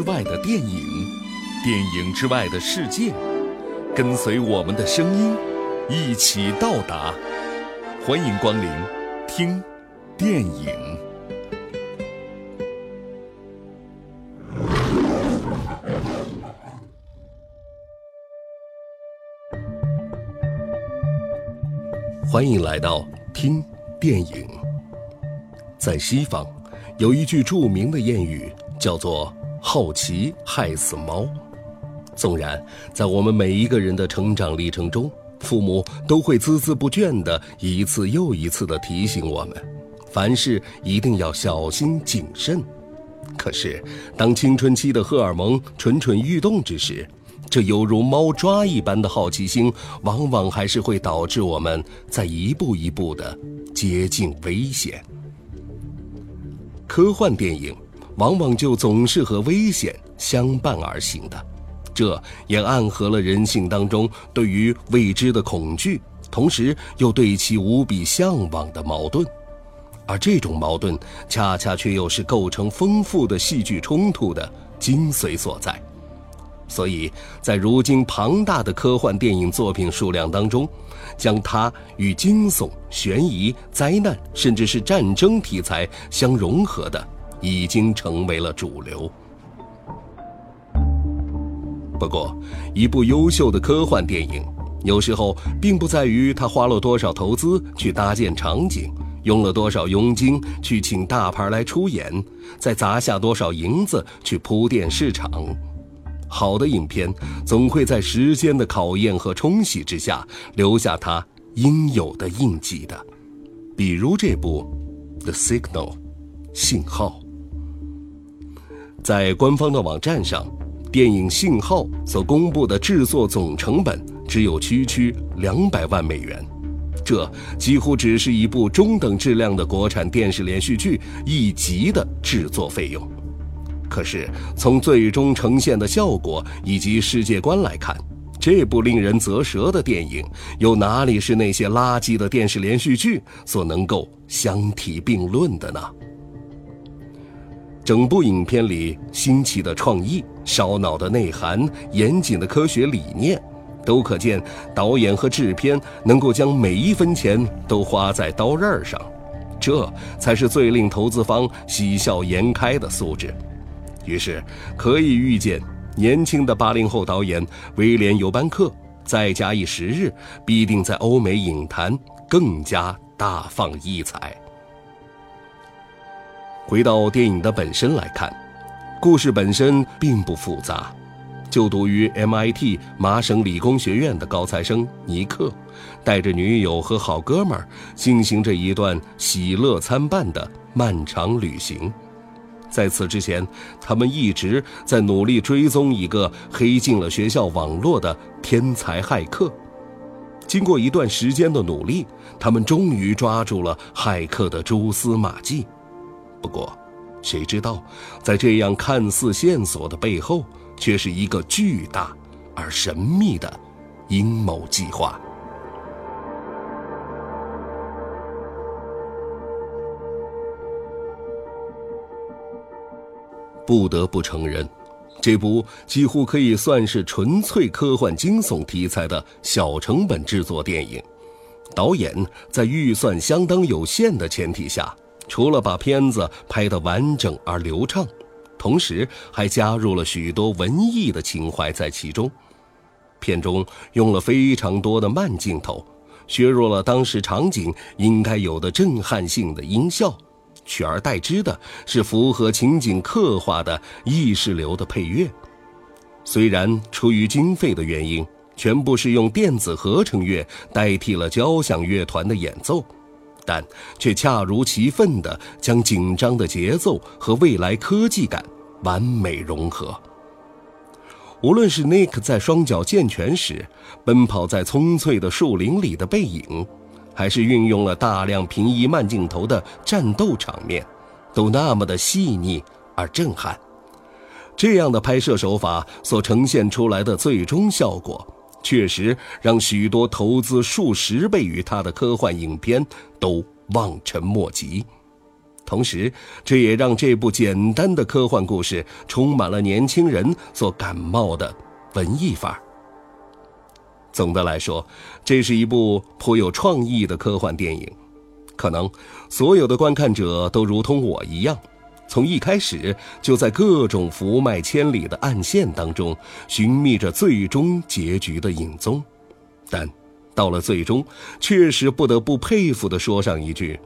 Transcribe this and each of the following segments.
之外的电影，电影之外的世界，跟随我们的声音，一起到达。欢迎光临，听电影。欢迎来到听电影。在西方，有一句著名的谚语，叫做“好奇害死猫”。纵然在我们每一个人的成长历程中，父母都会孜孜不倦地一次又一次地提醒我们，凡事一定要小心谨慎。可是，当青春期的荷尔蒙蠢蠢欲动之时，这犹如猫抓一般的好奇心，往往还是会导致我们在一步一步的接近危险。科幻电影往往就总是和危险相伴而行的，这也暗合了人性当中对于未知的恐惧，同时又对其无比向往的矛盾。而这种矛盾，恰恰却又是构成丰富的戏剧冲突的精髓所在。所以在如今庞大的科幻电影作品数量当中，将它与惊悚、悬疑、灾难，甚至是战争题材相融合的，已经成为了主流。不过，一部优秀的科幻电影，有时候并不在于它花了多少投资去搭建场景，用了多少佣金去请大牌来出演，再砸下多少银子去铺垫市场。好的影片总会在时间的考验和冲洗之下留下它应有的印记的，比如这部《The Signal》信号。在官方的网站上，电影《信号》所公布的制作总成本只有区区两百万美元，这几乎只是一部中等质量的国产电视连续剧一集的制作费用。可是，从最终呈现的效果以及世界观来看，这部令人啧舌的电影，又哪里是那些垃圾的电视连续剧所能够相提并论的呢？整部影片里新奇的创意、烧脑的内涵、严谨的科学理念，都可见导演和制片能够将每一分钱都花在刀刃上，这才是最令投资方喜笑颜开的素质。于是，可以预见，年轻的八零后导演威廉·尤班克再加以时日，必定在欧美影坛更加大放异彩。回到电影的本身来看，故事本身并不复杂。就读于 MIT 麻省理工学院的高材生尼克，带着女友和好哥们儿进行着一段喜乐参半的漫长旅行。在此之前，他们一直在努力追踪一个黑进了学校网络的天才骇客。经过一段时间的努力，他们终于抓住了骇客的蛛丝马迹。不过，谁知道，在这样看似线索的背后，却是一个巨大而神秘的阴谋计划。不得不承认，这部几乎可以算是纯粹科幻惊悚题材的小成本制作电影，导演在预算相当有限的前提下，除了把片子拍得完整而流畅，同时还加入了许多文艺的情怀在其中。片中用了非常多的慢镜头，削弱了当时场景应该有的震撼性的音效。取而代之的是符合情景刻画的意识流的配乐。虽然出于经费的原因，全部是用电子合成乐代替了交响乐团的演奏，但却恰如其分地将紧张的节奏和未来科技感完美融合。无论是 Nick 在双脚健全时奔跑在葱翠的树林里的背影。还是运用了大量平移慢镜头的战斗场面，都那么的细腻而震撼。这样的拍摄手法所呈现出来的最终效果，确实让许多投资数十倍于它的科幻影片都望尘莫及。同时，这也让这部简单的科幻故事充满了年轻人所感冒的文艺范儿。总的来说，这是一部颇有创意的科幻电影。可能所有的观看者都如同我一样，从一开始就在各种伏脉千里的暗线当中寻觅着最终结局的影踪，但到了最终，确实不得不佩服地说上一句：“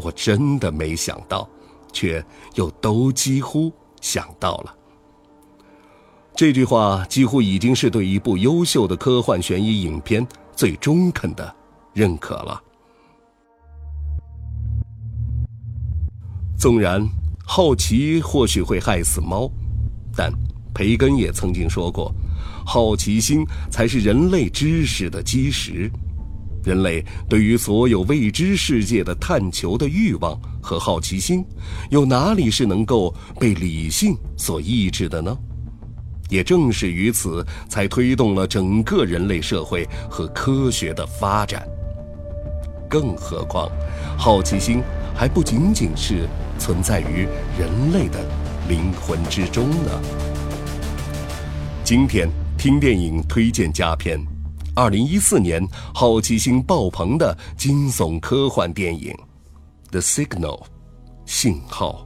我真的没想到，却又都几乎想到了。”这句话几乎已经是对一部优秀的科幻悬疑影片最中肯的认可了。纵然好奇或许会害死猫，但培根也曾经说过，好奇心才是人类知识的基石。人类对于所有未知世界的探求的欲望和好奇心，又哪里是能够被理性所抑制的呢？也正是于此，才推动了整个人类社会和科学的发展。更何况，好奇心还不仅仅是存在于人类的灵魂之中呢。今天听电影推荐佳片，二零一四年好奇心爆棚的惊悚科幻电影《The Signal》，信号。